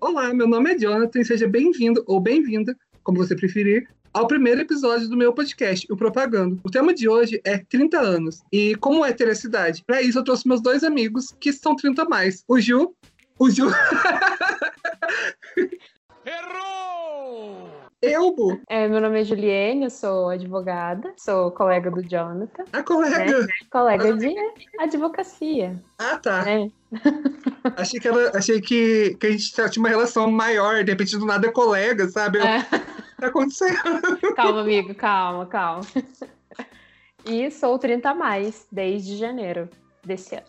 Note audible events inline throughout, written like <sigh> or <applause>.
Olá, meu nome é Jonathan e seja bem-vindo ou bem-vinda, como você preferir, ao primeiro episódio do meu podcast, o Propagando. O tema de hoje é 30 anos. E como é ter a cidade? Para isso, eu trouxe meus dois amigos que são 30 a mais. O Ju. O Ju. <laughs> Errou! Eu, Bu. É, meu nome é Juliene, eu sou advogada, sou colega do Jonathan, A colega. colega de advocacia. Ah, tá. né? <laughs> Achei que, ela, achei que, que a gente tinha uma relação maior, de repente do nada é colega, sabe? Eu, É. tá acontecendo? <laughs> Calma, amigo, calma, calma. E sou 30 a mais desde janeiro desse ano.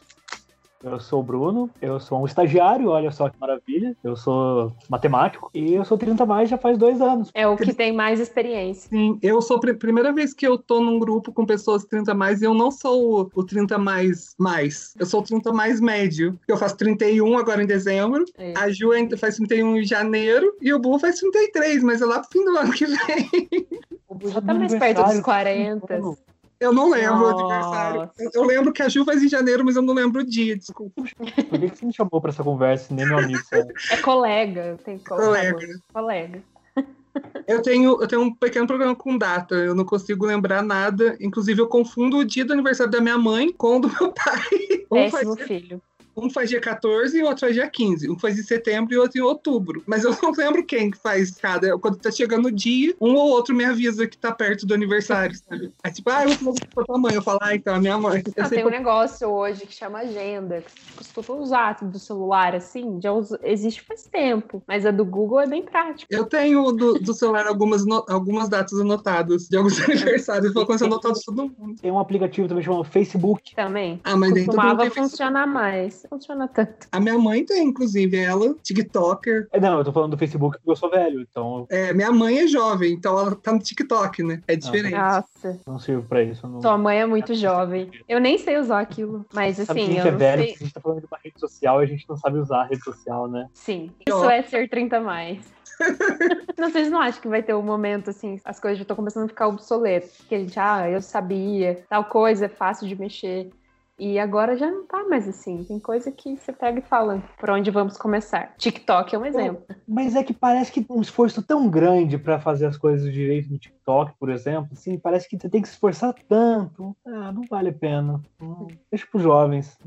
Eu sou o Bruno, eu sou um estagiário, olha só que maravilha. Eu sou matemático e eu sou 30 a mais já faz dois anos. É o que tem mais experiência. Sim, eu sou a pri- primeira vez que eu tô num grupo com pessoas 30 a mais e eu não sou o, o 30 mais mais. Eu sou o 30 mais médio. Eu faço 31 agora em dezembro. É. A Ju ainda faz 31 em janeiro e o Bu faz 33, mas é lá pro fim do ano que vem. O Bu já tá mais perto dos aniversário? 40. Eu não lembro o aniversário. Eu, eu lembro que a Ju faz em janeiro, mas eu não lembro o dia, desculpa. Por que você me chamou pra essa conversa, nem meu amigo? sabe? É colega, tem Colega. Colega. Eu tenho, eu tenho um pequeno problema com data, eu não consigo lembrar nada. Inclusive, eu confundo o dia do aniversário da minha mãe com o do meu pai. Um faz, Péssimo filho. Um faz dia 14 e o outro faz dia 15. Um faz em setembro e o outro em outubro. Mas eu <laughs> não lembro quem que faz cada. Quando tá chegando o dia, um ou outro me avisa que tá perto do aniversário, sabe? É tipo, ah, eu vou pra tua mãe. Eu falo, ah, então, a minha mãe. Eu Ah, sei tem um negócio hoje que chama agenda, que se tu usar do celular assim, já usa- existe faz tempo, mas a do Google é bem prática. Eu tenho do, do celular algumas, no- algumas datas anotadas de alguns <laughs> aniversários. Eu vou começar a anotar de todo mundo. Tem um aplicativo também chamado Facebook. Também. Ah, mas nem todo mundo funcionar mais. Funciona tanto. A minha mãe tem, inclusive, ela, TikToker. É, Não, eu tô falando do Facebook porque eu sou velho, então É, minha mãe é jovem, então ela tá no TikTok, né? É diferente. Nossa, não sirvo pra isso. Não... sua mãe é muito jovem. Eu nem sei usar aquilo, mas Sabe que assim, a gente eu é não velho sei. porque a gente tá falando de uma rede social e a gente não sabe usar a rede social, né? Sim, isso é ser 30 a mais. <laughs> não, vocês não acham que vai ter um momento assim, as coisas já estão começando a ficar obsoletas? Que a gente, ah, eu sabia, tal coisa é fácil de mexer. E agora já não tá mais assim. Tem coisa que você pega e fala, por onde vamos começar? TikTok é um exemplo. Mas é que parece que um esforço tão grande pra fazer as coisas direito no TikTok, por exemplo, assim, parece que você tem que se esforçar tanto. Ah, não vale a pena. Hum, Deixa pros jovens.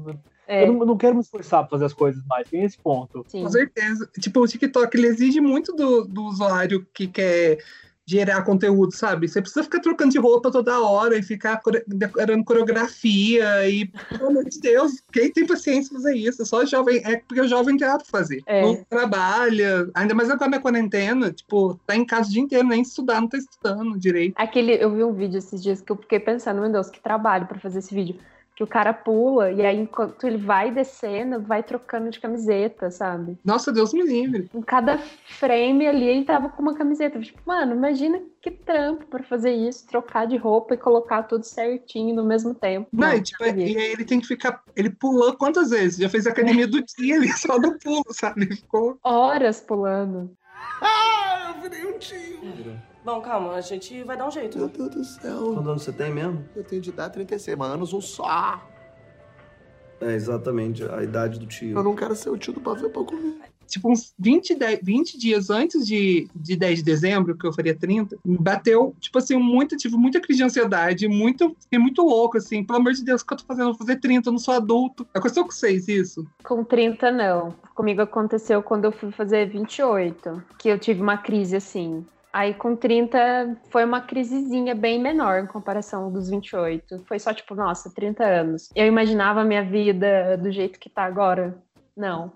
É, Eu não, eu não quero me esforçar pra fazer as coisas mais, tem esse ponto. sim. Com certeza. Tipo, o TikTok, ele exige muito do, do usuário que quer gerar conteúdo, sabe? Você precisa ficar trocando de roupa toda hora e ficar decorando coreografia e, pelo amor de Deus, quem tem paciência pra fazer isso? Só jovem, é porque o jovem tem pra fazer. É. Não trabalha, ainda mais agora na quarentena, tipo, tá em casa o dia inteiro, nem estudar, não tá estudando direito. Aquele, eu vi um vídeo esses dias que eu fiquei pensando, meu Deus, que trabalho pra fazer esse vídeo. Que o cara pula e aí enquanto ele vai descendo, vai trocando de camiseta, sabe? Nossa, Deus me livre. Em cada frame ali ele tava com uma camiseta. Tipo, mano, imagina que trampo pra fazer isso, trocar de roupa e colocar tudo certinho no mesmo tempo. Não, e, tipo, e aí ele tem que ficar. Ele pulou quantas vezes? Já fez a academia do dia ali, só do pulo, sabe? Ele ficou. Horas pulando. Ah, eu virei um tio. Bom, calma, a gente vai dar um jeito. Meu Deus do céu. Quantos anos você tem mesmo? Eu tenho de idade 36 anos, um só. É exatamente a idade do tio. Eu não quero ser o tio do pavê pra comer. tipo, uns 20, 10 20 dias antes de, de 10 de dezembro, que eu faria 30, me bateu, tipo assim, muito, tive muita crise de ansiedade, muito, fiquei muito louco, assim, pelo amor de Deus, o que eu tô fazendo? Eu vou fazer 30, eu não sou adulto. Aconteceu com vocês isso? Com 30, não. Comigo aconteceu quando eu fui fazer 28, que eu tive uma crise assim. Aí com 30 foi uma crisezinha bem menor em comparação dos 28. Foi só tipo, nossa, 30 anos. Eu imaginava a minha vida do jeito que tá agora. Não,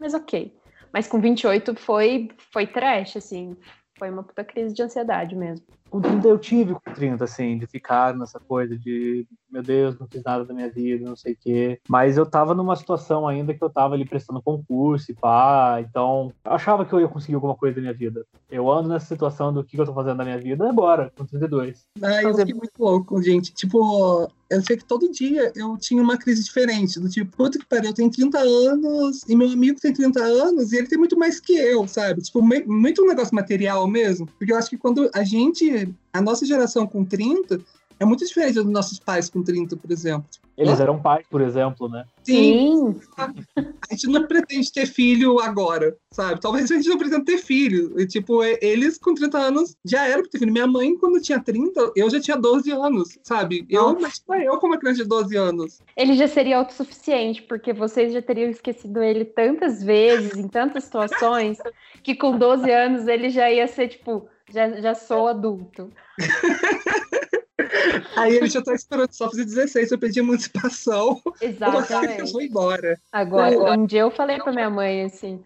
mas, ok. Mas com 28 foi, foi trash, assim. Foi uma puta crise de ansiedade mesmo. Com 30 eu tive com 30, assim, de ficar nessa coisa de, meu Deus, não fiz nada da minha vida, não sei o quê. Mas eu tava numa situação ainda que eu tava ali prestando concurso e pá, então eu achava que eu ia conseguir alguma coisa da minha vida. Eu ando nessa situação do que eu tô fazendo da minha vida agora, com 32. Ah, eu Fazer- fiquei muito louco, gente. Tipo, eu sei que todo dia eu tinha uma crise diferente. Do tipo, puta que pariu, eu tenho 30 anos e meu amigo tem 30 anos e ele tem muito mais que eu, sabe? Tipo, muito um negócio material mesmo. Porque eu acho que quando a gente, a nossa geração com 30, é muito diferente dos nossos pais com 30, por exemplo. Eles eram pais, por exemplo, né? Sim, a gente não pretende ter filho agora, sabe? Talvez a gente não pretenda ter filho. E, tipo, e- eles com 30 anos já eram pra ter filho. Minha mãe, quando tinha 30, eu já tinha 12 anos, sabe? Eu, mas eu como uma criança de 12 anos. Ele já seria autossuficiente, porque vocês já teriam esquecido ele tantas vezes, em tantas situações, que com 12 anos ele já ia ser, tipo, já, já sou adulto. <laughs> Aí ele já tá esperando só fazer 16 pra pedir emancipação. Eu Exatamente. vou embora. Agora, um dia eu falei pra minha mãe assim.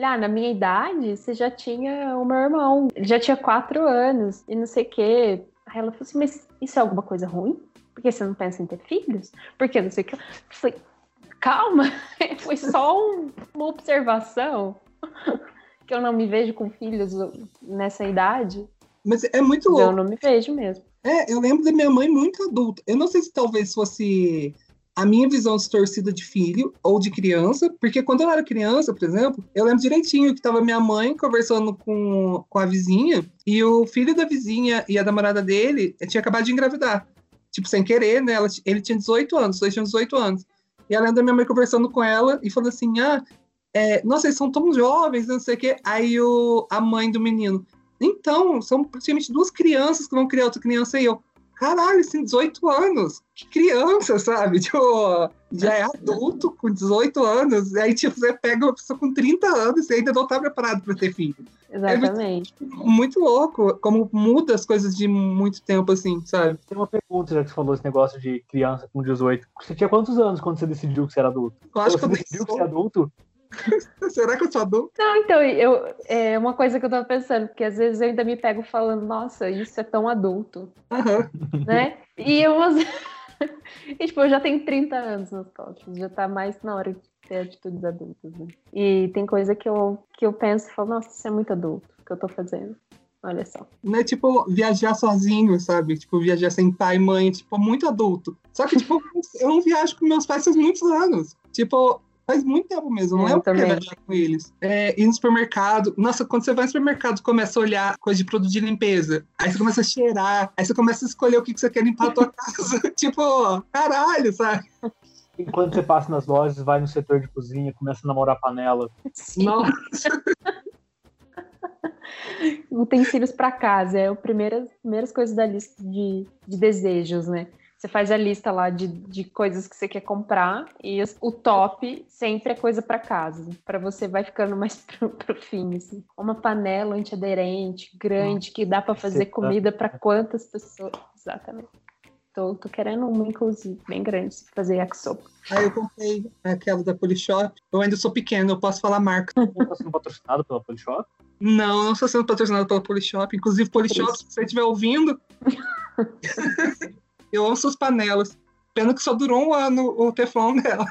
Ah, na minha idade, você já tinha o meu irmão. Ele já tinha quatro anos e não sei o quê. Aí ela falou assim, mas isso é alguma coisa ruim? Porque você não pensa em ter filhos? Porque não sei o que. Eu falei, calma, <laughs> foi só um- uma observação. Que eu não me vejo com filhos nessa idade. Mas é muito Eu louco. não me vejo mesmo. É, eu lembro da minha mãe muito adulta. Eu não sei se talvez fosse a minha visão distorcida de filho ou de criança, porque quando eu era criança, por exemplo, eu lembro direitinho que tava minha mãe conversando com, com a vizinha e o filho da vizinha e a namorada dele tinha acabado de engravidar. Tipo, sem querer, né? Ela- ele tinha 18 anos, os dois tinham 18 anos. E eu lembro da minha mãe conversando com ela e falando assim: ah, é, nossa, eles são tão jovens, não sei o quê. Aí o, a mãe do menino, então, são praticamente duas crianças que vão criar outra criança e eu. Caralho, têm 18 anos. Que criança, sabe? <laughs> Tipo, já é adulto com 18 anos. E aí, tipo, você pega uma pessoa com 30 anos e ainda não tá preparado para ter filho. Exatamente. Muito louco como muda as coisas de muito tempo, assim, sabe? Tem uma pergunta, já que você falou esse negócio de criança com 18. Você tinha quantos anos quando você decidiu que você era adulto? Eu acho que você eu nem decidiu que você é adulto? <laughs> Será que eu sou adulto? Não, então, eu, é uma coisa que eu tava pensando, porque às vezes eu ainda me pego falando, nossa, isso é tão adulto, Aham. né? E eu, <laughs> e, tipo, eu já tenho 30 anos nas costas, já tá mais na hora de ter atitudes adultas, né? E tem coisa que eu, que eu penso e falo, nossa, isso é muito adulto, que eu tô fazendo. Olha só. Não é tipo viajar sozinho, sabe? Tipo, viajar sem pai e mãe, tipo, muito adulto. Só que, tipo, <laughs> eu não viajo com meus pais faz muitos anos. Tipo, faz muito tempo mesmo. Não Eu é o que também. viajar com eles. É, ir no supermercado. Nossa, quando você vai no supermercado, começa a olhar coisa de produto de limpeza. Aí você começa a cheirar. Aí você começa a escolher o que que você quer limpar a tua <laughs> casa. tipo, caralho, sabe? E quando você passa nas lojas, vai no setor de cozinha, começa a namorar panela. Nossa. <laughs> Utensílios para casa é a primeira, primeiras coisas da lista de, de desejos, né? Você faz a lista lá de, de coisas que você quer comprar e o top sempre é coisa para casa. Para você vai ficando mais <laughs> pro, pro fim, assim. Uma panela antiaderente, grande, que dá para fazer Você tá- comida para quantas pessoas? Exatamente. Tô, tô querendo uma, inclusive, bem grande, pra fazer yakisoba. Aí eu comprei aquela da Polishop. Eu ainda sou pequeno, eu posso falar marca. Não tá sendo patrocinado pela Polishop? Não, não estou sendo patrocinado pela Polishop. Inclusive, Polishop, se você estiver ouvindo, <laughs> eu amo suas panelas. Pena que só durou um ano o Teflon dela.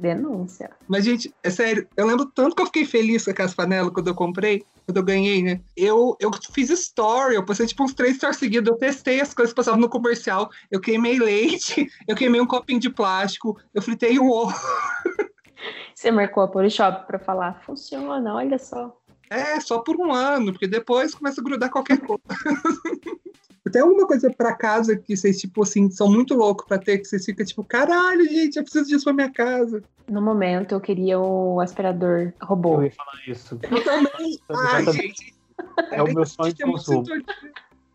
Denúncia. Mas, gente, é sério, eu lembro tanto que eu fiquei feliz com aquelas panelas quando eu comprei, quando eu ganhei, né? Eu, eu fiz story, eu postei tipo uns três stories seguidos, eu testei as coisas que passavam no comercial, eu queimei leite, <laughs> eu queimei um copinho de plástico, eu fritei um ovo. Você marcou a Polishop pra falar, funciona, olha só. É, só por um ano, porque depois começa a grudar qualquer coisa. <laughs> Tem alguma coisa pra casa que vocês, tipo assim, são muito loucos pra ter, que vocês ficam tipo, caralho, gente, eu preciso disso pra minha casa. No momento, eu queria o aspirador Eu robô. ia falar isso. Eu também. Ai, gente. É o meu sonho de consumo.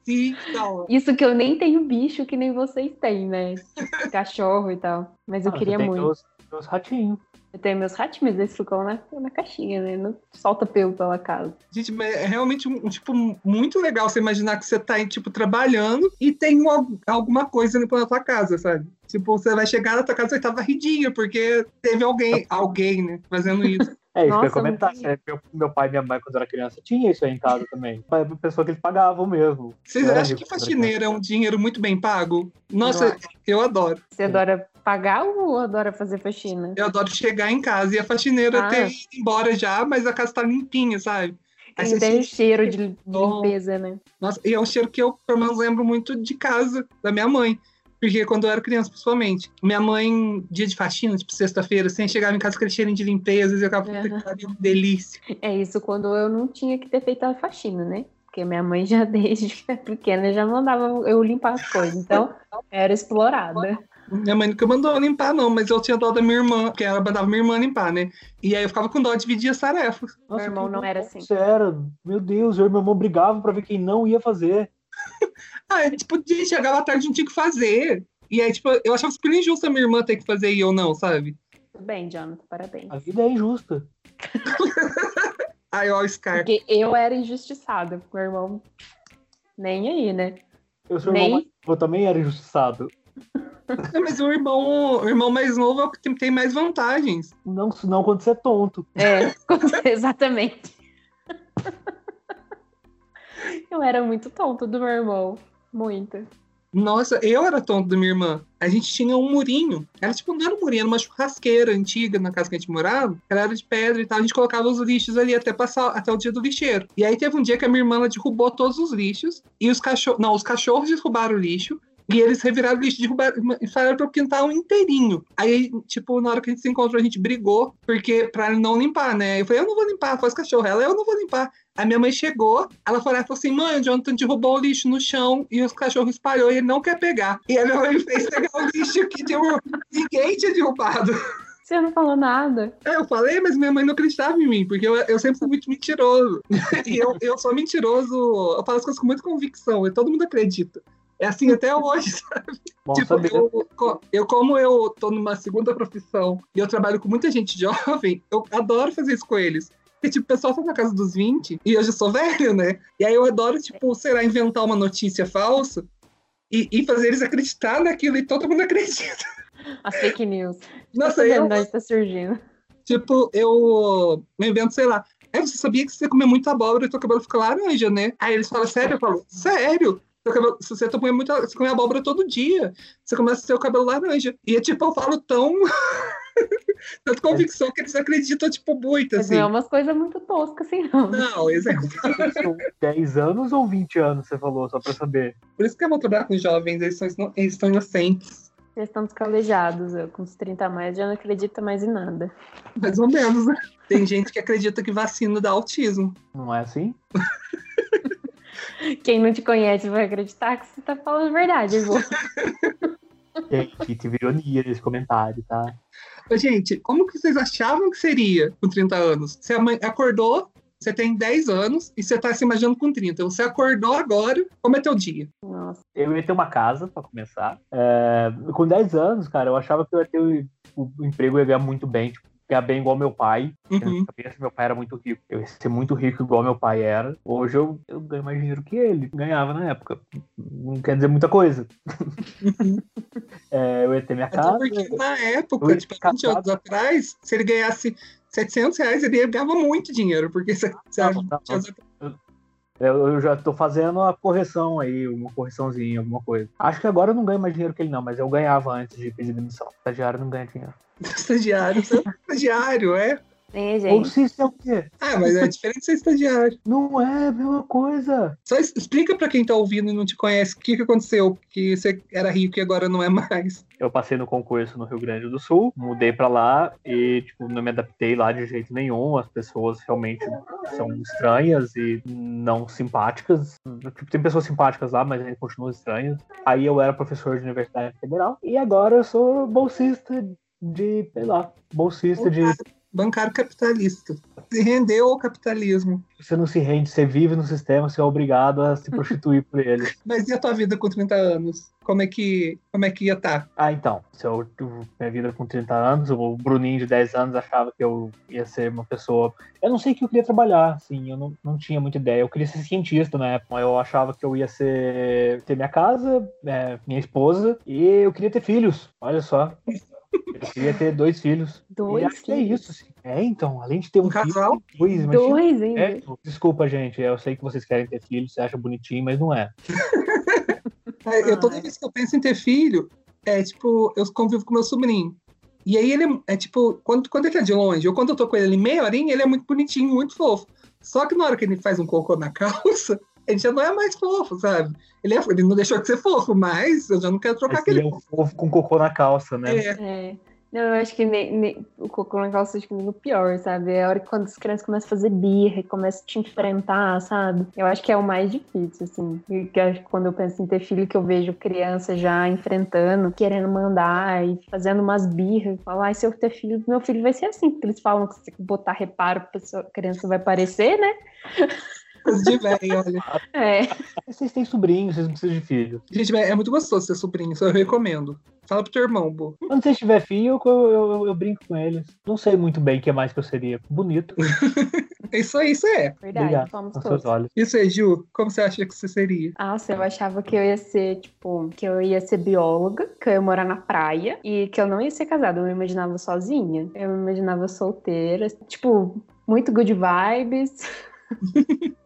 Sim, não. Isso que eu nem tenho bicho que nem vocês têm, né? Tipo, Cachorro e tal. Mas eu Ah, queria muito. Meus ratinhos. Eu tenho meus ratinhos, eles ficam na, na caixinha, né? Não solta pelo pela casa. Gente, mas é realmente um, tipo muito legal você imaginar que você tá tipo trabalhando e tem um- alguma coisa indo pela tua casa, sabe? Tipo, você vai chegar na tua casa e tá varridinha, porque teve alguém, alguém, né, fazendo isso. <laughs> É isso que eu ia Nossa, comentar. é, Meu, meu pai e minha mãe, quando eu era criança, tinha isso aí em casa também. A pessoa que eles pagavam mesmo. Vocês É, acham que faxineira é um dinheiro muito bem pago? Nossa, eu adoro. Você adora pagar ou adora fazer faxina? Eu adoro chegar em casa e a faxineira Ah. ter ido embora já, mas a casa tá limpinha, sabe? Aí Tem você tem sente- cheiro de, limpeza, né? Nossa, e é um cheiro que eu, pelo menos, lembro muito de casa, da minha mãe. Porque quando eu era criança, principalmente, minha mãe, dia de faxina, tipo sexta-feira, assim, chegava em casa com aquele cheirinho de limpeza, e eu ficava, puta que delícia. É isso quando eu não tinha que ter feito a faxina, né? porque minha mãe já <laughs> desde pequena já mandava eu limpar as coisas. Então, era explorada. Minha mãe nunca mandou limpar, não, mas eu tinha dó da minha irmã, que ela mandava minha irmã limpar, né? E aí eu ficava com dó de dividir as tarefas. Meu irmão não era assim. Sério, meu Deus, eu e meu irmão brigavam pra ver quem não ia fazer. <laughs> Ah, tipo, gente, chegava à tarde não tinha o que fazer. E aí, tipo, eu achava super injusto a minha irmã ter que fazer e eu não, sabe? Tudo bem, Jonathan, parabéns. A vida é injusta. <laughs> Aí, ó, o Scar. Porque eu era injustiçada, meu irmão nem aí, né? Eu sou Nem- irmão eu também era injustiçado. É, Mas o irmão, o irmão mais novo é o que tem, mais vantagens. Não, não quando você é tonto. É, exatamente. Eu era muito tonto do meu irmão. Muito. Nossa, eu era tonto da minha irmã. A gente tinha um murinho. Era tipo, não era um murinho, era uma churrasqueira antiga na casa que a gente morava. Ela era de pedra e tal. A gente colocava os lixos ali até passar até o dia do lixeiro. E aí teve um dia que a minha irmã ela derrubou todos os lixos. E os cachorros. Não, os cachorros derrubaram o lixo. E eles reviraram o lixo, derrubaram e falaram pro quintal inteirinho. Aí, tipo, na hora que a gente se encontrou, a gente brigou, porque pra não limpar, né? Eu falei, eu não vou limpar, foi os cachorros. Ela, eu não vou limpar. A minha mãe chegou, ela falou, ela falou assim, mãe, o Jonathan derrubou o lixo no chão e os cachorros espalhou e ele não quer pegar. E a minha mãe fez pegar o lixo que derrubou. ninguém tinha derrubado. Você não falou nada. Aí eu falei, mas minha mãe não acreditava em mim, porque eu, eu sempre fui muito mentiroso. <laughs> E eu, eu sou mentiroso, eu falo as coisas com muita convicção, e todo mundo acredita. É assim até hoje, <laughs> sabe? Bom Tipo, eu, eu, como eu tô numa segunda profissão e eu trabalho com muita gente jovem, eu adoro fazer isso com eles. Porque, tipo, o pessoal tá na casa dos 20 e eu já sou velho, né? E aí eu adoro, tipo, sei lá, inventar uma notícia falsa e, e fazer eles acreditar naquilo e todo mundo acredita. As fake news. <laughs> Nossa, vendo eu, onde tá surgindo. tipo, eu, eu invento, sei lá. É, você sabia que você comer muita abóbora, teu cabelo fica laranja, né? Aí eles falam, sério? Eu falo, sério? Seu cabelo- se você comer muita, você come abóbora todo dia, você começa a ter o cabelo laranja. E é tipo, eu falo tão. <laughs> Tanta convicção que eles acreditam, tipo, muito, Mas assim. não é umas coisas muito toscas assim, não. Não, <laughs> exato. São 10 anos ou 20 anos, você falou, só pra saber. Por isso que é bom trabalhar com jovens, eles, são, eles estão inocentes. Eles estão descalejados. Eu, com uns 30 a mais, já não acredito mais em nada. Mais ou menos, né? Tem gente que acredita que vacina dá autismo. Não é assim? <laughs> <laughs> Quem não te conhece vai acreditar que você tá falando a verdade, vô. <laughs> Gente, tive ironia nesse comentário, tá? Ô, Gente, como que vocês achavam que seria com 30 anos? Você acordou, você tem 10 anos e você tá se imaginando com 30. Você acordou agora, como é teu dia? Nossa. Eu ia ter uma casa, pra começar. É, com 10 anos, cara, eu achava que eu ia ter o, o emprego, eu ia ganhar muito bem, tipo, ganhar bem igual meu pai. Uhum. cabeça, meu pai era muito rico. Eu ia ser muito rico igual meu pai era. Hoje eu, eu ganho mais dinheiro que ele ganhava na época. Não quer dizer muita coisa. Uhum. <laughs> É, eu ia ter minha casa. porque na época, tipo, ficar 20 anos atrás, se ele ganhasse 700 reais, ele ganhava muito dinheiro, porque você, você Não, Eu, já tô fazendo a correção aí, uma correçãozinha, alguma coisa. Acho que agora eu não ganho mais dinheiro que ele, não, mas eu ganhava antes de pedir demissão. Estagiário não ganha dinheiro. <laughs> estagiário, é um estagiário, é? É, Ou gente. se é o quê? Ah, mas é diferente de ser estagiário. Não é a mesma coisa. Só explica pra quem tá ouvindo e não te conhece o que, que aconteceu, que você era rico e agora não é mais. Eu passei no concurso no Rio Grande do Sul, mudei pra lá e, tipo, não me adaptei lá de jeito nenhum. As pessoas realmente são estranhas e não simpáticas. Tipo, tem pessoas simpáticas lá, mas ainda continuam estranhas. Aí eu era professor de universidade federal e agora eu sou bolsista de, sei lá, bolsista de. Bancário capitalista. Se rendeu ao capitalismo. Você não se rende, você vive no sistema, você é obrigado a se prostituir por ele. <laughs> Mas e a tua vida com 30 anos? Como é que, como é que ia estar? Ah, então, se eu minha vida com 30 anos, o Bruninho de 10 anos achava que eu ia ser uma pessoa. Eu não sei o que eu queria trabalhar, assim, eu não, não tinha muita ideia. Eu queria ser cientista na época. Eu achava que eu ia ser ter minha casa, é, minha esposa, e eu queria ter filhos. Olha só. Eu queria ter dois filhos. Dois e acho que é filhos? isso. Assim. É, então, além de ter um, Um casal? filho, dois. Dois ainda. É, desculpa, gente. Eu sei que vocês querem ter filhos, você acha bonitinho, mas não é. <laughs> É, Eu, toda Ai. vez que eu penso em ter filho, é tipo, eu convivo com meu sobrinho. E aí ele é, é tipo, quando, quando ele tá de longe, ou quando eu tô com ele ali meia horinha, ele é muito bonitinho, muito fofo. Só que na hora que ele faz um cocô na <laughs> calça, ele já não é mais fofo, sabe? Ele, é, ele não deixou de ser fofo, mas eu já não quero trocar Mas ele aquele é um fofo com cocô na calça, né? É, É. Não, eu acho que nem, nem- o cocô na calça acho que nem o pior, sabe? É a hora que quando as crianças começam a fazer birra, e começam a te enfrentar, sabe? Eu acho que é o mais difícil, assim. E que acho que quando eu penso em ter filho, que eu vejo criança já enfrentando, querendo mandar e fazendo umas birras. Falar, ai, se eu ter filho, meu filho vai ser assim, porque eles falam que se botar reparo, a criança vai parecer, né? Coisa <laughs> de velho, olha. É. Vocês têm sobrinhos, vocês não precisam de filho. Gente, é muito gostoso ser sobrinho, isso eu recomendo. Fala pro teu irmão, Bo. Quando vocês tiver filho, eu, eu, eu- eu brinco com eles. Não sei muito bem o que mais que eu seria. Bonito. <laughs> Isso aí, isso é. Verdade, Obrigado. somos Com todos. olhos. Isso aí, Ju. Como você acha que você seria? Nossa, eu achava que eu ia ser, tipo, que eu ia ser bióloga, que eu ia morar na praia e que eu não ia ser casada. Eu me imaginava sozinha. Eu me imaginava solteira. Tipo, muito good vibes. <laughs>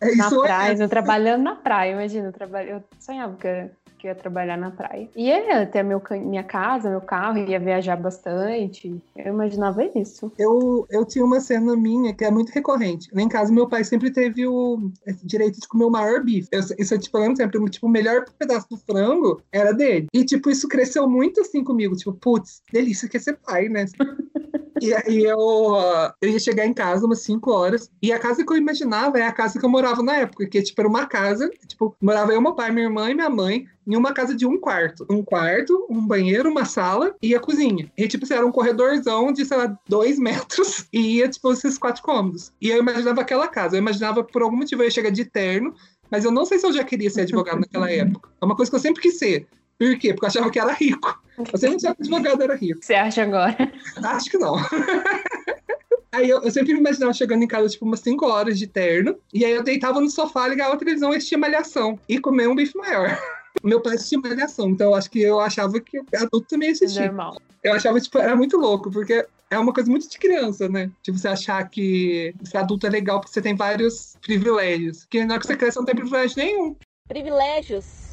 É na isso praia, é. eu trabalhando na praia. Imagina, eu, trabalho, eu sonhava que eu, que eu ia trabalhar na praia. E ia ter meu, minha casa, meu carro, ia viajar bastante. Eu imaginava isso. Eu, eu tinha uma cena minha que é muito recorrente. Lá em casa, meu pai sempre teve o direito de comer o maior bife. Eu, isso eu, eu lembro sempre, tipo, o melhor pedaço do frango era dele. E, tipo, isso cresceu muito assim comigo. Tipo, putz, delícia que é ser pai, né? <laughs> E aí eu, ó, eu ia chegar em casa umas 5 horas. E a casa que eu imaginava é a casa que eu morava na época, que tipo, era uma casa, tipo, morava eu, meu pai, minha irmã e minha mãe em uma casa de um quarto. Um quarto, um banheiro, uma sala e a cozinha. E tipo, assim, era um corredorzão de, sei lá, dois metros <laughs> e ia, tipo, esses quatro cômodos. E eu imaginava aquela casa. Eu imaginava, por algum motivo, eu ia chegar de terno, mas eu não sei se eu já queria ser advogado naquela época. É uma coisa que eu sempre quis ser. Por quê? Porque eu achava que era rico. Eu sempre achava que advogado era rico. Que você acha agora? Acho que não. <laughs> Aí eu, eu sempre me imaginava chegando em casa, tipo, umas 5 horas de terno. E aí eu deitava no sofá, ligava a televisão e assistia malhação. E comer um bife maior. <laughs> Meu pai assistia malhação, então eu acho que eu achava que adulto também assistia. Normal. Eu achava, tipo, era muito louco, porque é uma coisa muito de criança, né? Tipo, você achar que ser adulto é legal porque você tem vários privilégios. Porque na hora que você cresce, você não tem privilégio nenhum. Privilégios.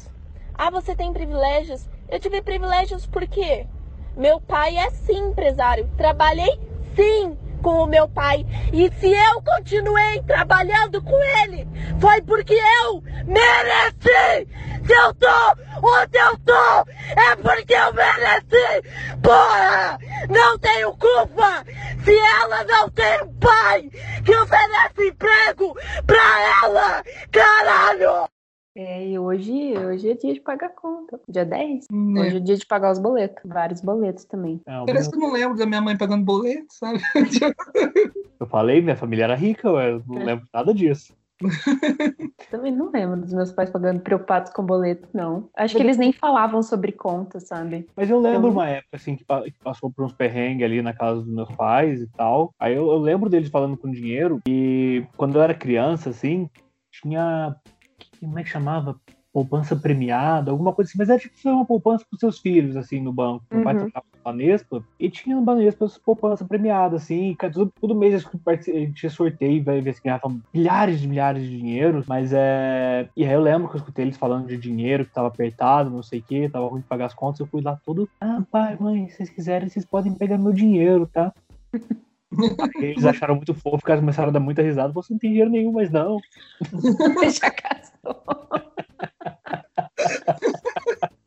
Ah, você tem privilégios? Eu tive privilégios por quê? Meu pai é sim empresário. Trabalhei sim com o meu pai. E se eu continuei trabalhando com ele, foi porque eu mereci! Se eu tô onde eu tô, é porque eu mereci! Porra! Não tenho culpa! Se ela não tem um pai que oferece emprego pra ela! Caralho! É, e hoje, hoje é dia de pagar conta. Dia 10? Né? Hoje é dia de pagar os boletos. Vários boletos também. É, Parece que eu não lembro da minha mãe pagando boleto, sabe? <laughs> Eu falei, minha família era rica, eu não lembro nada disso. <laughs> Também não lembro dos meus pais pagando preocupados com boleto, não. Acho que eles nem falavam sobre conta, sabe? Mas eu lembro Eu- uma época assim que passou por uns perrengues ali na casa dos meus pais e tal. Aí eu, eu lembro deles falando com dinheiro e quando eu era criança, assim, tinha. Como é que chamava? Poupança premiada, alguma coisa assim, mas era tipo foi uma poupança para seus filhos, assim, no banco. Meu pai Uhum. trabalhava no Banespa e tinha no Banespa essa poupança premiada, assim, todo, todo mês gente tinha sorteio, vai ver se ganhava milhares de milhares de dinheiro, mas é. E aí eu lembro que eu escutei eles falando de dinheiro, que tava apertado, não sei o que, tava ruim de pagar as contas, eu fui lá todo. Ah, pai, mãe, se vocês quiserem, vocês podem pegar meu dinheiro, tá? <laughs> Eles acharam muito fofo, ficaram começaram a dar muita risada. Você não tem dinheiro nenhum, mas não. <laughs> Já casou. <laughs>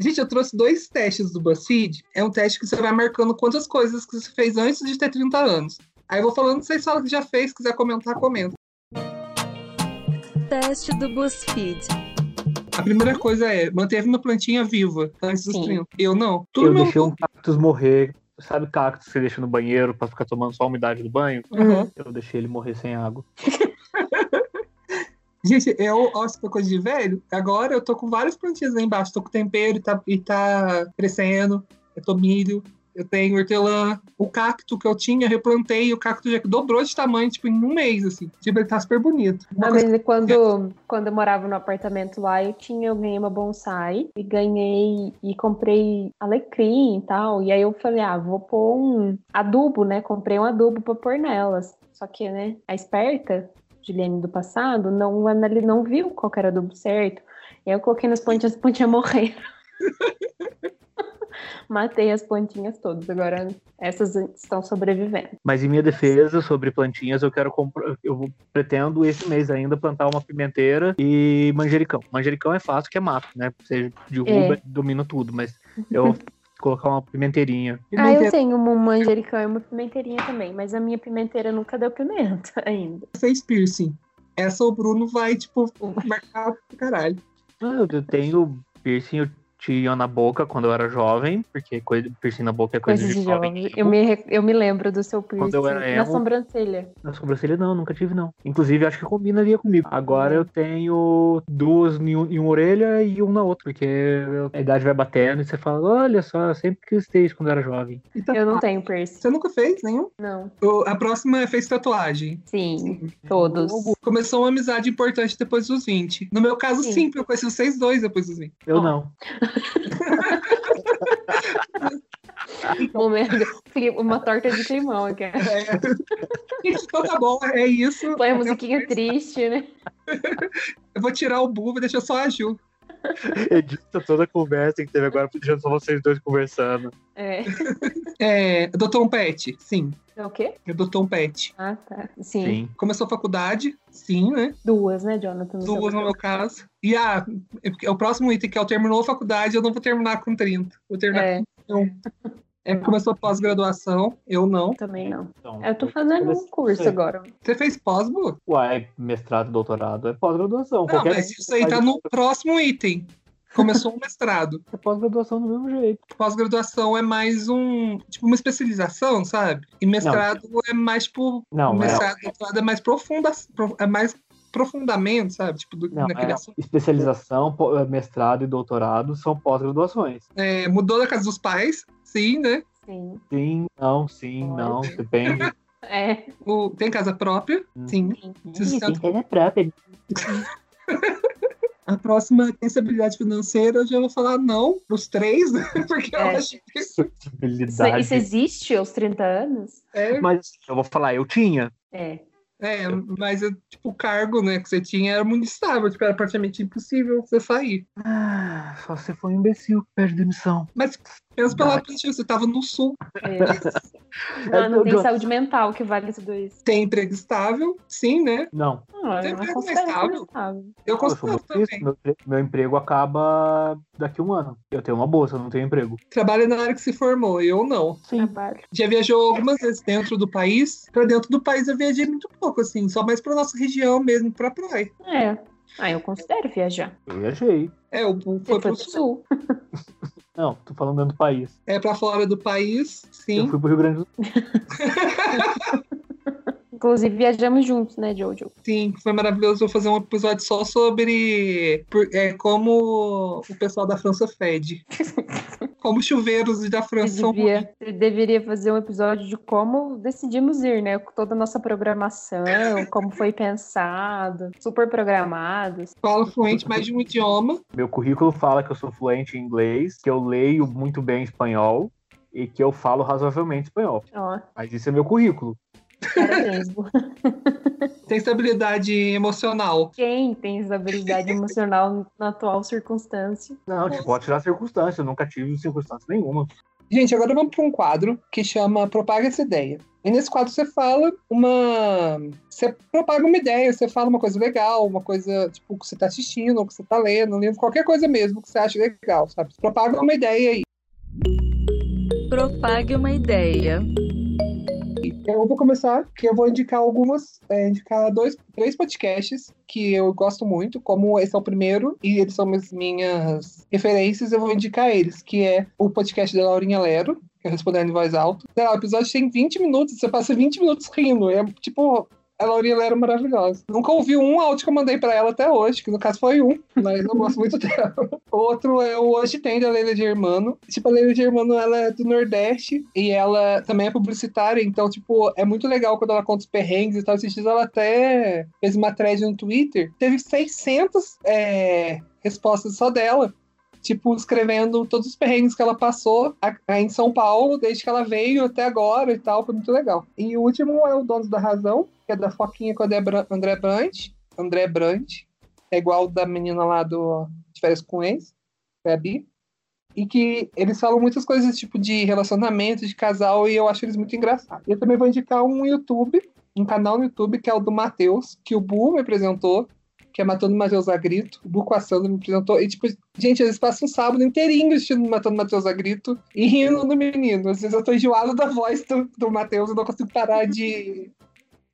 Gente, eu trouxe dois testes do BuzzFeed. É um teste que você vai marcando quantas coisas que você fez antes de ter 30 anos. Aí eu vou falando, vocês falam que já fez, quiser comentar, comenta. Teste do BuzzFeed. A primeira coisa é, manteve uma plantinha viva antes dos Sim. 30. Eu não. Tudo eu meu... deixei um cactus morrer. Sabe cactus que você deixa no banheiro pra ficar tomando só a umidade do banho? Uhum. Eu deixei ele morrer sem água. <laughs> Gente, eu, ó, essa coisa de velho, agora eu tô com várias plantinhas lá embaixo. Tô com tempero e tá, e tá crescendo. Eu tô milho, eu tenho hortelã. O cacto que eu tinha, replantei. E o cacto já dobrou de tamanho, tipo, em um mês, assim. Tipo, ele tá super bonito. Uma Ah, coisa- mas quando, quando eu morava no apartamento lá, eu tinha, eu ganhei uma bonsai e ganhei e comprei alecrim e tal. E aí eu falei, ah, vou pôr um adubo, né? Comprei um adubo pra pôr nelas. Só que, né, a esperta, Juliane do passado, não, não viu qual era o adubo certo. E aí eu coloquei nas plantinhas, as plantinhas morreram. <laughs> Matei as plantinhas todas. Agora essas estão sobrevivendo. Mas em minha defesa sobre plantinhas, eu quero comprar. Eu pretendo esse mês ainda plantar uma pimenteira e manjericão. Manjericão é fácil, que é mato, né? Você derruba, É. domina tudo. Mas <laughs> eu colocar uma pimenteirinha. Ah, eu tenho uma manjericão e uma pimenteirinha também, mas a minha pimenteira nunca deu pimenta <laughs> ainda. Fez piercing. Essa o Bruno vai, tipo, <laughs> marcar pro caralho. Ah, Eu tenho piercing, eu tinha na boca quando eu era jovem, porque coisa, piercing na boca é coisa, Coisa de de jovem. jovem. emo. Eu me, eu me lembro do seu piercing eu era na emo. sobrancelha. Na sobrancelha não, nunca tive não. Inclusive acho que combinaria comigo. Agora eu tenho duas em, um- em uma orelha e um na outra, porque a idade vai batendo e você fala, olha só, eu sempre quis ter isso quando era jovem. E tá- Eu não tenho piercing. Você nunca fez nenhum? Não. O- A próxima fez tatuagem. Sim, todos. Começou uma amizade importante depois dos 20. No meu caso, Sim. sim, porque eu conheci vocês dois depois dos 20. Eu Ó. não. <laughs> Momento, uma torta de climão aqui. Então tá bom, é isso. Põe a musiquinha triste, né? Eu vou tirar o Bu, vou deixar só a Ju. <laughs> Edita toda a conversa que teve agora, deixando só vocês dois conversando. É. <laughs> É, adotou um pet? Sim, É o quê? adotou um pet. Ah, tá. Sim. Sim. Começou a faculdade? Sim, né? Duas, né, Jonathan? no Duas no meu caso. E ah, é porque é o próximo item que é o terminou a faculdade, eu não vou terminar com 30. Vou terminar É, com 1. É, começou a pós-graduação, eu não. também não. Então, Eu tô fazendo um curso Sei. agora. Você fez pós, Bu? Uai, mestrado, doutorado é pós-graduação. Não, Qualquer mas isso aí tá no próximo item. Começou um mestrado. <laughs> É pós-graduação do mesmo jeito. Pós-graduação é mais um. Tipo, uma especialização, sabe? E mestrado é mais, tipo. Não, é, mestrado, doutorado é mais profunda. pro- É mais profundamento, sabe? Tipo, do, não, naquele é assunto. especialização, pô- mestrado e doutorado são pós-graduações. É, mudou da casa dos pais, sim, né? Sim. Sim, não, sim, não, depende. <laughs> É. O, tem casa própria, sim. Sim. Vocês Sim, coisa própria. A próxima tem estabilidade financeira, eu já vou falar não pros três, né? <laughs> porque eu É. acho que Isso, isso existe aos 30 anos? é, Mas eu vou falar, eu tinha. É. é, mas tipo, o cargo né, que você tinha era muito estável, tipo, era praticamente impossível você sair. Ah, só se for um imbecil que pede demissão. Mas pensa pela positivo, você tava no sul, é. <laughs> Não, não Eu- tem saúde mental que vale tudo isso. tem emprego estável, sim, né? Não, Não, Tem eu não emprego considero estável. estável. Eu considero triste. também. Meu, meu emprego acaba daqui a um ano. Eu tenho uma bolsa, eu não tenho emprego. Trabalha na área que se formou, eu não. Sim. Trabalho. Já viajou algumas vezes dentro do país. Pra dentro do país eu viajei muito pouco, assim, só mais pra nossa região mesmo, pra praia. É. Ah, eu considero viajar. Eu viajei. É, o foi foi pro pro sul. sul. <laughs> Não, tô falando dentro do país. É pra fora do país, Eu sim. fui pro Rio Grande do Sul. <laughs> Inclusive, viajamos juntos, né, Jojo? Sim, foi maravilhoso. Vou fazer um episódio só sobre por- é, como o pessoal da França fede. <laughs> como chuveiros da França Você, são devia, deveria fazer um episódio de como decidimos ir, né? Com toda a nossa programação, <laughs> como foi pensado, super programados. fala fluente mais de um idioma. Meu currículo fala que eu sou fluente em inglês, que eu leio muito bem espanhol e que eu falo razoavelmente espanhol. Ó, Mas isso é meu currículo. Bu. <laughs> Tem estabilidade emocional. Quem tem estabilidade emocional na atual circunstância? Não, tipo, pode tirar circunstância. Eu nunca tive circunstância nenhuma. Gente, agora vamos para um quadro que chama Propaga essa ideia. E nesse quadro você fala uma. Você propaga uma ideia, você fala uma coisa legal, uma coisa tipo que você está assistindo, ou que você está lendo, um livro, qualquer coisa mesmo que você acha legal, sabe? Propaga uma ideia aí. Propague uma ideia. Eu vou começar, que eu vou indicar algumas, é, indicar dois, três podcasts que eu gosto muito, como esse é o primeiro, e eles são as minhas referências, eu vou indicar eles, que é o podcast da Laurinha Lero, que é Respondendo em Voz Alta. O episódio tem 20 minutos, você passa 20 minutos rindo, é tipo... A Laurinha Lero é maravilhosa. Nunca ouvi um áudio que eu mandei pra ela até hoje, que no caso foi um, mas eu gosto muito <laughs> dela. Outro é o Hoje Tem, da Leila Germano. Tipo, a Leila Germano, ela é do Nordeste e ela também é publicitária, então, tipo, é muito legal quando ela conta os perrengues e tal. Esses dias ela até fez uma thread no Twitter. Teve 600 é, respostas só dela. Tipo, escrevendo todos os perrengues que ela passou em São Paulo, desde que ela veio até agora e tal. Foi muito legal. E o último é o Donos da Razão, que é da Foquinha com o André Bran- André Brandt. André Brandt. É igual da menina lá do de férias com ex, é a. E que eles falam muitas coisas tipo de relacionamento, de casal, e eu acho eles muito engraçados. Eu também vou indicar um YouTube, um canal no YouTube, que é o do Matheus, que o Bu me apresentou. que é Matando Matheus a Grito. O Buco Assandro me apresentou. E, tipo, gente, eles passam um sábado inteirinho assistindo Matando Matheus a Grito e rindo do menino. Às vezes eu tô enjoado da voz do, do Matheus e não consigo parar de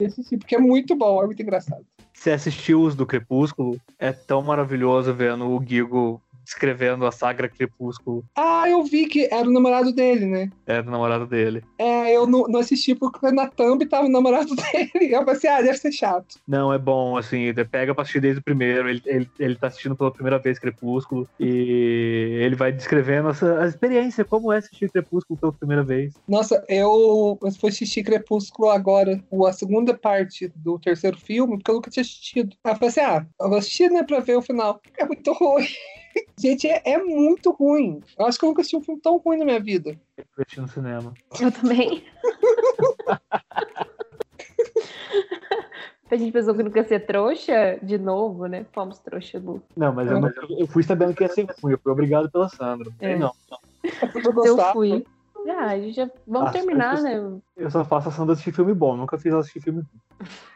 assistir, porque é muito bom, é muito engraçado. Você assistiu os do Crepúsculo? É tão maravilhoso vendo o Gigo escrevendo a saga Crepúsculo. Ah, eu vi que era o namorado dele, né? Era o namorado dele. É, eu não, não assisti porque na thumb tava o namorado <laughs> dele. Eu pensei, ah, deve ser chato. Não, é bom, assim, pega pra assistir desde o primeiro, ele, ele, ele tá assistindo pela primeira vez Crepúsculo, e ele vai descrevendo essa, a experiência, como é assistir Crepúsculo pela primeira vez. Nossa, eu, eu fui assistir Crepúsculo agora, a segunda parte do terceiro filme, porque eu nunca tinha assistido. Aí eu falei assim, ah, eu vou assistir, né, pra ver o final. É muito ruim. <laughs> Gente, é, é, muito ruim. Eu acho que eu nunca assisti um filme tão ruim na minha vida. Eu assisti no cinema. Eu também. <laughs> A gente pensou que nunca ia ser trouxa de novo, né? Fomos trouxa, Lu. Não, mas eu, não, eu fui sabendo que ia ser ruim. Eu fui obrigado pela Sandra. É. Não, não. Eu fui. Ah, a gente já... Vamos Ah, terminar, eu- né? Eu só faço a Sandra assistir filme bom. Nunca fiz assistir filme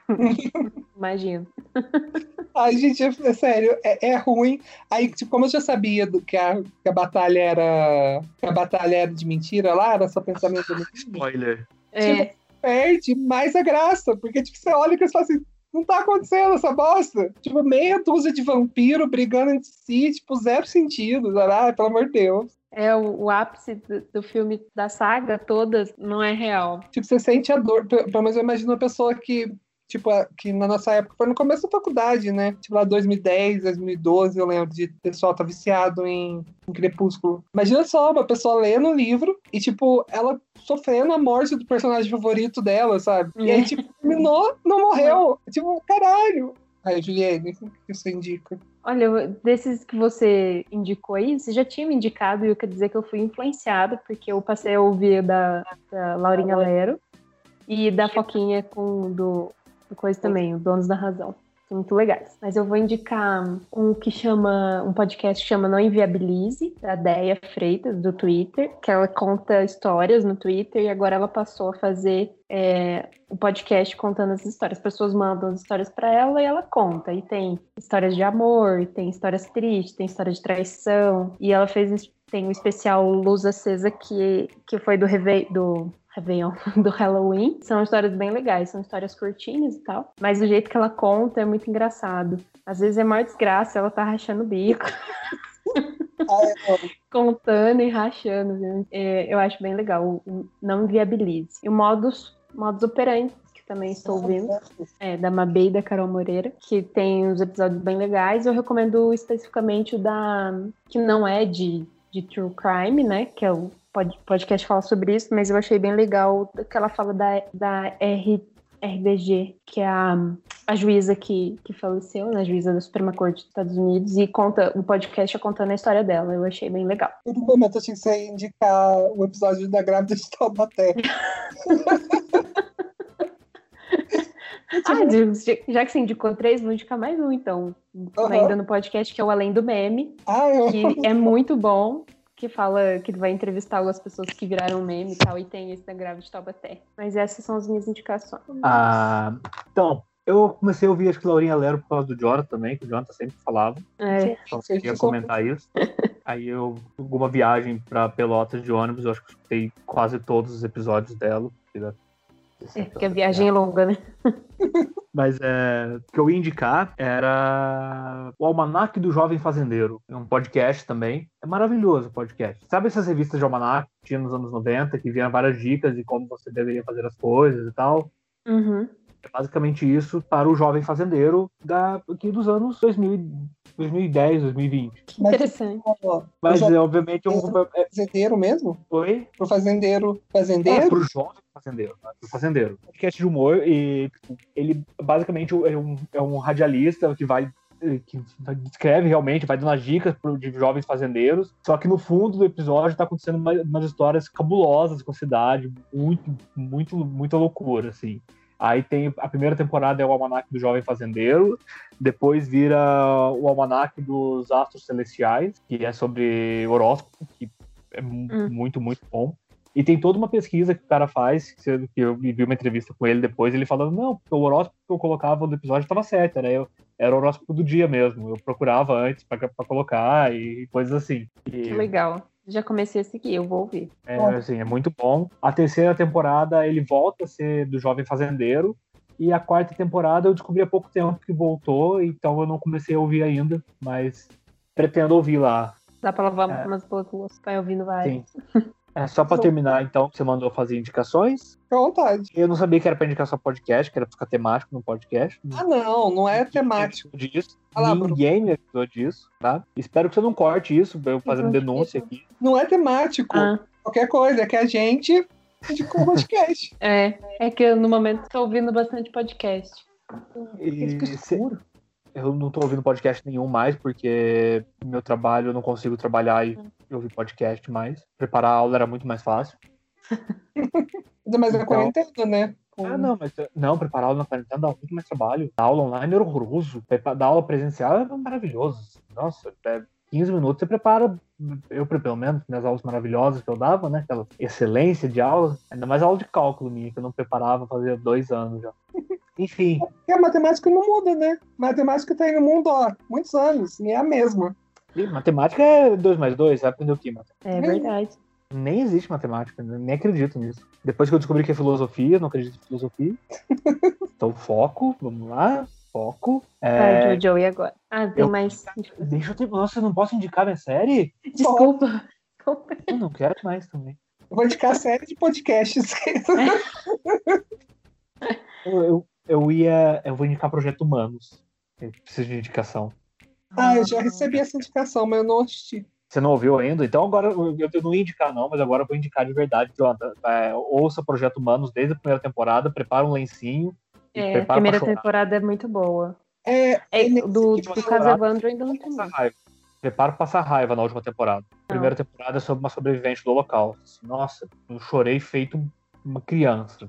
ruim. <laughs> Imagino. <laughs> Ai, gente, é, é sério, é, é ruim. Aí, tipo, como eu já sabia do, que, a, que a batalha era. Que a batalha era de mentira lá, era só pensamento <laughs> do Spoiler. É, perde mais a graça. Porque, tipo, você olha e você fala assim. Não tá acontecendo essa bosta. Tipo, meia dúzia de vampiro brigando entre si, tipo, zero sentido. sabe? Ai, pelo amor de Deus. É o, o ápice do, do filme, da saga toda, não é real. Tipo, você sente a dor. Pe- Pelo menos eu imagino uma pessoa que, tipo, que na nossa época foi no começo da faculdade, né? Tipo, lá 2010, 2012, eu lembro de pessoal tá viciado em, em Crepúsculo. Imagina só uma pessoa lendo um livro e, tipo, ela sofrendo a morte do personagem favorito dela, sabe? E aí, tipo, terminou, não morreu. <laughs> Tipo, caralho. Aí, Juliane, o que você indica? Olha, desses que você indicou aí, você já tinha me indicado e eu quero dizer que eu fui influenciada, porque eu passei a ouvir da, da Laurinha Lero e da Foquinha com do, do coisa também, o Donos da Razão. Muito legais. Mas eu vou indicar um que chama, um podcast que chama Não Inviabilize, da Deia Freitas, do Twitter, que ela conta histórias no Twitter e agora ela passou a fazer é, um podcast contando as histórias. As pessoas mandam as histórias para ela e ela conta. E tem histórias de amor, tem histórias tristes, tem história de traição. E ela fez tem o especial Luz Acesa que, que foi do, Reve, do Réveillon, <laughs> do Halloween. São histórias bem legais, são histórias curtinhas e tal. Mas o jeito que ela conta é muito engraçado. Às vezes é maior desgraça, ela tá rachando o bico, <laughs> contando e rachando. viu? É, eu acho bem legal. Não inviabilize. E o modus, modus operandi, que também estou ouvindo é, da Mabê e da Carol Moreira, que tem uns episódios bem legais. Eu recomendo especificamente o da. que não é de, de True Crime, né? Que é o podcast que fala sobre isso, mas eu achei bem legal que ela fala da, da R, RBG, que é a, a juíza que, que faleceu, né? A juíza da Suprema Corte dos Estados Unidos, e conta o podcast é contando a história dela. Eu achei bem legal. Por um momento eu achei que você ia indicar o episódio da grávida de Taubaté. <laughs> Ah, já- que você indicou três, vou indicar mais um, então. Aham. Ainda no podcast, que é o Além do Meme. Ah, eu... que é muito bom, que fala que vai entrevistar algumas pessoas que viraram meme e tal, e tem esse da Grávida de Taubaté. Mas essas são as minhas indicações. Ah, então, eu comecei a ouvir acho que Laurinha Lero por causa do Jonathan também, que o Jonathan sempre falava. É, Só queria comentar isso. Aí eu, alguma viagem pra Pelotas de ônibus, eu acho que escutei quase todos os episódios dela. porque é, porque a viagem é longa, né? <laughs> Mas é, o que eu ia indicar era o Almanac do Jovem Fazendeiro. É um podcast também. É maravilhoso o podcast. Sabe essas revistas de almanac que tinha nos anos 90, que vinham várias dicas de como você deveria fazer as coisas e tal? Uhum. É basicamente isso para o jovem fazendeiro da, aqui dos anos 2000, e- 2010, 2020. Que Mas- interessante. Mas, é, obviamente, é um... É, fazendeiro mesmo? oi? Pro fazendeiro É, fazendeiro? pro jovem fazendeiro. Né? Pro fazendeiro. Podcast de humor e tipo, ele basicamente é um, é um radialista que vai que descreve realmente, vai dando as dicas pro- de jovens fazendeiros. Só que no fundo do episódio tá acontecendo uma- umas histórias cabulosas com a cidade, muito, muito, muita loucura, assim. Aí tem a primeira temporada é o Almanac do Jovem Fazendeiro, depois vira o Almanac dos Astros Celestiais, que é sobre horóscopo, que é Hum. muito, muito bom. E tem toda uma pesquisa que o cara faz, que eu vi uma entrevista com ele depois, ele falando, não, porque o horóscopo que eu colocava no episódio estava certo, era, eu, era o horóscopo do dia mesmo. Eu procurava antes para colocar e coisas assim. E, Que legal. Já comecei a seguir, eu vou ouvir. é, assim, é muito bom. A terceira temporada ele volta a ser do jovem fazendeiro. E a quarta temporada eu descobri há pouco tempo que voltou, então eu não comecei a ouvir ainda, mas pretendo ouvir lá. Dá pra lavar É. umas boas vai ouvindo várias. Sim. <laughs> É só pra terminar, então, que você mandou fazer indicações. Fica à vontade. Eu não sabia que era pra indicar só podcast, que era pra ficar temático no podcast. Ah, não, não é temático. disso. Lá. Ninguém me avisou disso, tá? Espero que você não corte isso, eu fazendo Não denúncia aqui. Não é temático. Ah, Qualquer coisa, é que a gente indicou o podcast. <laughs> é. É que eu, no momento tô ouvindo bastante podcast. E escuro. Eu não tô ouvindo podcast nenhum mais, porque meu trabalho eu não consigo trabalhar e ouvir podcast mais. Preparar a aula era muito mais fácil. <laughs> Mas é Então- quarentena, né? Ah, não, mas não, preparar aula na quarentena dá muito mais trabalho. Dar aula online era horroroso. Dar aula presencial é maravilhoso. Nossa, é 15 minutos você prepara, eu pelo menos, minhas aulas maravilhosas que eu dava, né? Aquela excelência de aula. Ainda mais aula de cálculo minha, que eu não preparava fazia dois anos já. <laughs> Enfim, E a matemática não muda, né? Matemática tá aí no mundo, ó, muitos anos, e é a mesma. e matemática é 2 mais 2, você aprendeu o que? É verdade. Nem existe matemática, né? nem acredito nisso. Depois que eu descobri que é filosofia, não acredito em filosofia. <laughs> então, foco, vamos lá, foco. É, Vai, Jojo, e agora? Ah, tem eu- mais. deixa eu ter. Nossa, eu não posso indicar minha série? Desculpa. Desculpa. Eu não quero mais também. Eu vou indicar a série de podcasts. <laughs> <laughs> Eu, eu, eu ia. Eu vou indicar Projeto Humanos. Eu preciso de indicação. ah, eu já recebi essa indicação, mas eu não assisti. Você não ouviu ainda? Então agora eu, não ia indicar, não, mas agora eu vou indicar de verdade. Jonathan. É, ouça Projeto Humanos desde a primeira temporada, prepara um lencinho. e É, a primeira temporada é muito boa. É, É, nesse do, tipo do de Casa temporada. Evandro ainda não tem Passar muito. raiva. Prepara pra passar raiva na última temporada. A primeira temporada é sobre uma sobrevivente do Holocausto. Assim, Nossa, eu chorei feito uma criança.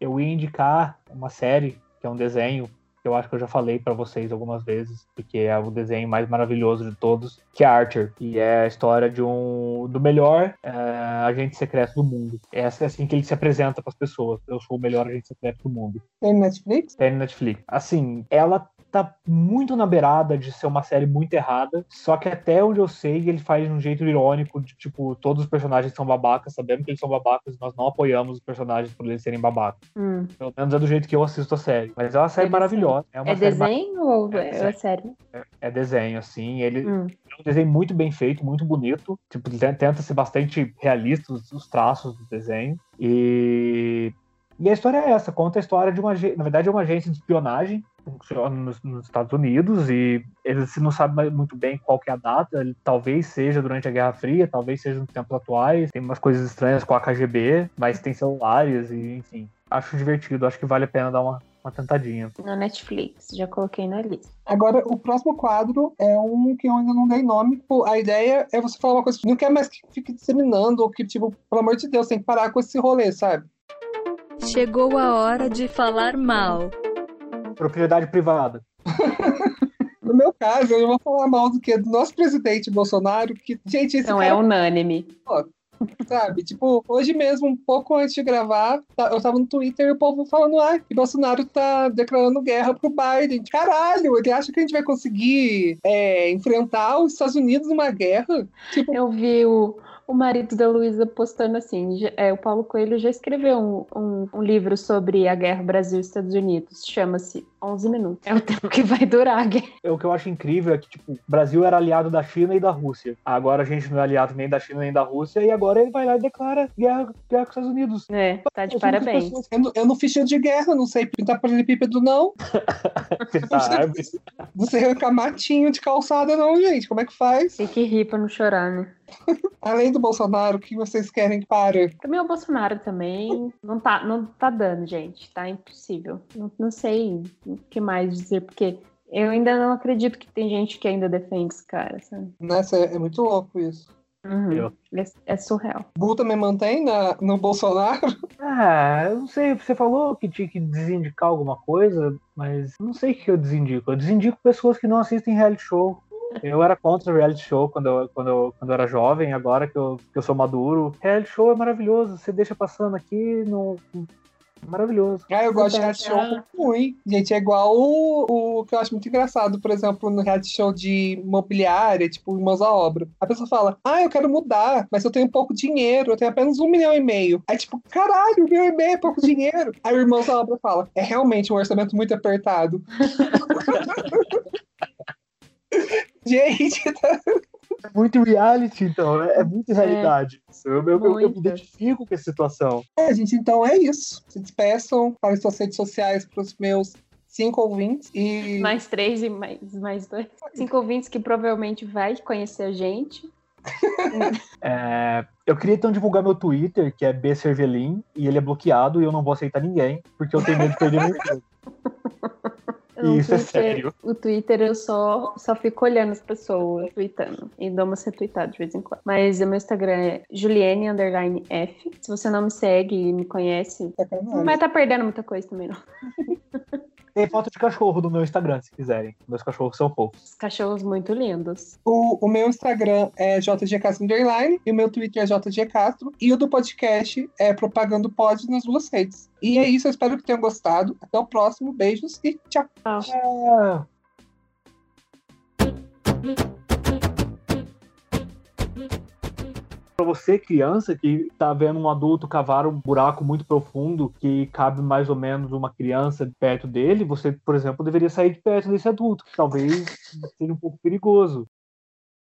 Eu ia indicar uma série, que é um desenho, que eu acho que eu já falei pra vocês algumas vezes, porque é o desenho mais maravilhoso de todos, que é Archer. E é a história de um do melhor é, agente secreto do mundo. É assim que ele se apresenta pras pessoas. Eu sou o melhor agente secreto do mundo. Tem no Netflix? Tem no Netflix. Assim, ela tá muito na beirada de ser uma série muito errada, só que até onde eu sei, ele faz de um jeito irônico, de tipo, todos os personagens são babacas, sabemos que eles são babacas, nós não apoiamos os personagens por eles serem babacas. Hum. Pelo menos é do jeito que eu assisto a série. Mas é uma série É maravilhosa. É, uma É série mar- desenho ou É é, desenho. é série? é desenho, assim. Ele Hum. é um desenho muito bem feito, muito bonito. Tipo, tenta ser bastante realista os, os traços do desenho. E... e a história é essa, conta a história de uma na verdade é uma agência de espionagem que funciona nos, nos Estados Unidos e eles não sabem muito bem qual que é a data, talvez seja durante a Guerra Fria, talvez seja nos tempos atuais, tem umas coisas estranhas com a KGB, mas tem celulares e enfim. Acho divertido, acho que vale a pena dar uma, uma tentadinha. Na Netflix, já coloquei na lista. Agora, o próximo quadro é um que eu ainda não dei nome. Pô, a ideia é você falar uma coisa que não quer mais que fique disseminando, ou que, tipo, pelo amor de Deus, tem que parar com esse rolê, sabe? Chegou a hora de falar mal. Propriedade privada. <laughs> No meu caso, eu vou falar mal do que? Do nosso presidente Bolsonaro, que, gente, esse Não cara é unânime. Sabe? Tipo, hoje mesmo, um pouco antes de gravar, tá- eu tava no Twitter e o povo falando, ah, que Bolsonaro tá declarando guerra pro Biden. Caralho, ele acha que a gente vai conseguir é, enfrentar os Estados Unidos numa guerra? Tipo, Eu vi o, o marido da Luísa postando assim: é, o Paulo Coelho já escreveu um, um- um livro sobre a guerra Brasil-Estados Unidos. Chama-se 11 Minutos. É o tempo que vai durar a guerra. O que eu acho incrível é que, tipo, o Brasil era aliado da China e da Rússia. Agora a gente não é aliado nem da China nem da Rússia, e agora ele vai lá e declara guerra, guerra com os Estados Unidos. É, tá de eu parabéns. pensando, Eu não, eu não fiz tiro de guerra, não sei pintar paralelepípedo, não. Árvore. Não sei arrancar matinho de calçada, não, gente. Como é que faz? Tem que rir pra não chorar, né? <laughs> Além do Bolsonaro, o que vocês querem que pare? Também o Bolsonaro também não tá, não tá dando, gente. Tá impossível. Não, não sei o que mais dizer, porque eu ainda não acredito que tem gente que ainda defende esse cara, sabe? Nossa, é, é muito louco isso. Uhum. É, é surreal. Bu também mantém na, no Bolsonaro? <laughs> Ah, eu não sei, você falou que tinha que desindicar alguma coisa, mas não sei o que eu desindico. Eu desindico pessoas que não assistem reality show. Eu era contra o reality show quando eu, quando eu, quando eu era jovem, agora que eu, que eu sou maduro. Reality show é maravilhoso, você deixa passando aqui no. Maravilhoso. Ah, eu gosto de reality show muito ruim. Gente, é igual o, o que eu acho muito engraçado, por exemplo, no reality show de imobiliária, tipo, Irmãos à Obra. A pessoa fala, ah, eu quero mudar, mas eu tenho pouco dinheiro, eu tenho apenas um milhão e meio. Aí, tipo, caralho, um milhão e meio é pouco dinheiro. Aí o Irmãos à Obra fala, é realmente um orçamento muito apertado. <laughs> <laughs> Gente, tá... É muito reality, então, né? É muito realidade. isso. Eu, eu- eu- eu me identifico com essa situação. É, gente, então é isso. Se despeçam para as suas redes sociais, para os meus cinco ouvintes. E Mais três e mais, mais dois. Cinco ouvintes que provavelmente vai conhecer a gente. <laughs> É, eu queria então divulgar meu Twitter, que é bcervelin, e ele é bloqueado e eu não vou aceitar ninguém, porque eu tenho medo de perder meu <laughs> emprego. No Isso é Twitter- sério. O Twitter eu só, só fico olhando as pessoas tweetando e dou uma retweetada de vez em quando. Mas o meu Instagram é Juliane underline F. Se você não me segue e me conhece, não vai estar perdendo muita coisa também, não. <laughs> Tem foto de cachorro no meu Instagram, se quiserem. Meus cachorros são fofos. Os cachorros muito lindos. O, o meu Instagram é JGCastro Underline, e o meu Twitter é JGCastro, e o do podcast é Propagando Pod nas duas redes. E é isso, eu espero que tenham gostado. Até o próximo, beijos e tchau. Ah, Pra você, criança, que tá vendo um adulto cavar um buraco muito profundo que cabe mais ou menos uma criança perto dele, você, por exemplo, deveria sair de perto desse adulto, que talvez seja um pouco perigoso.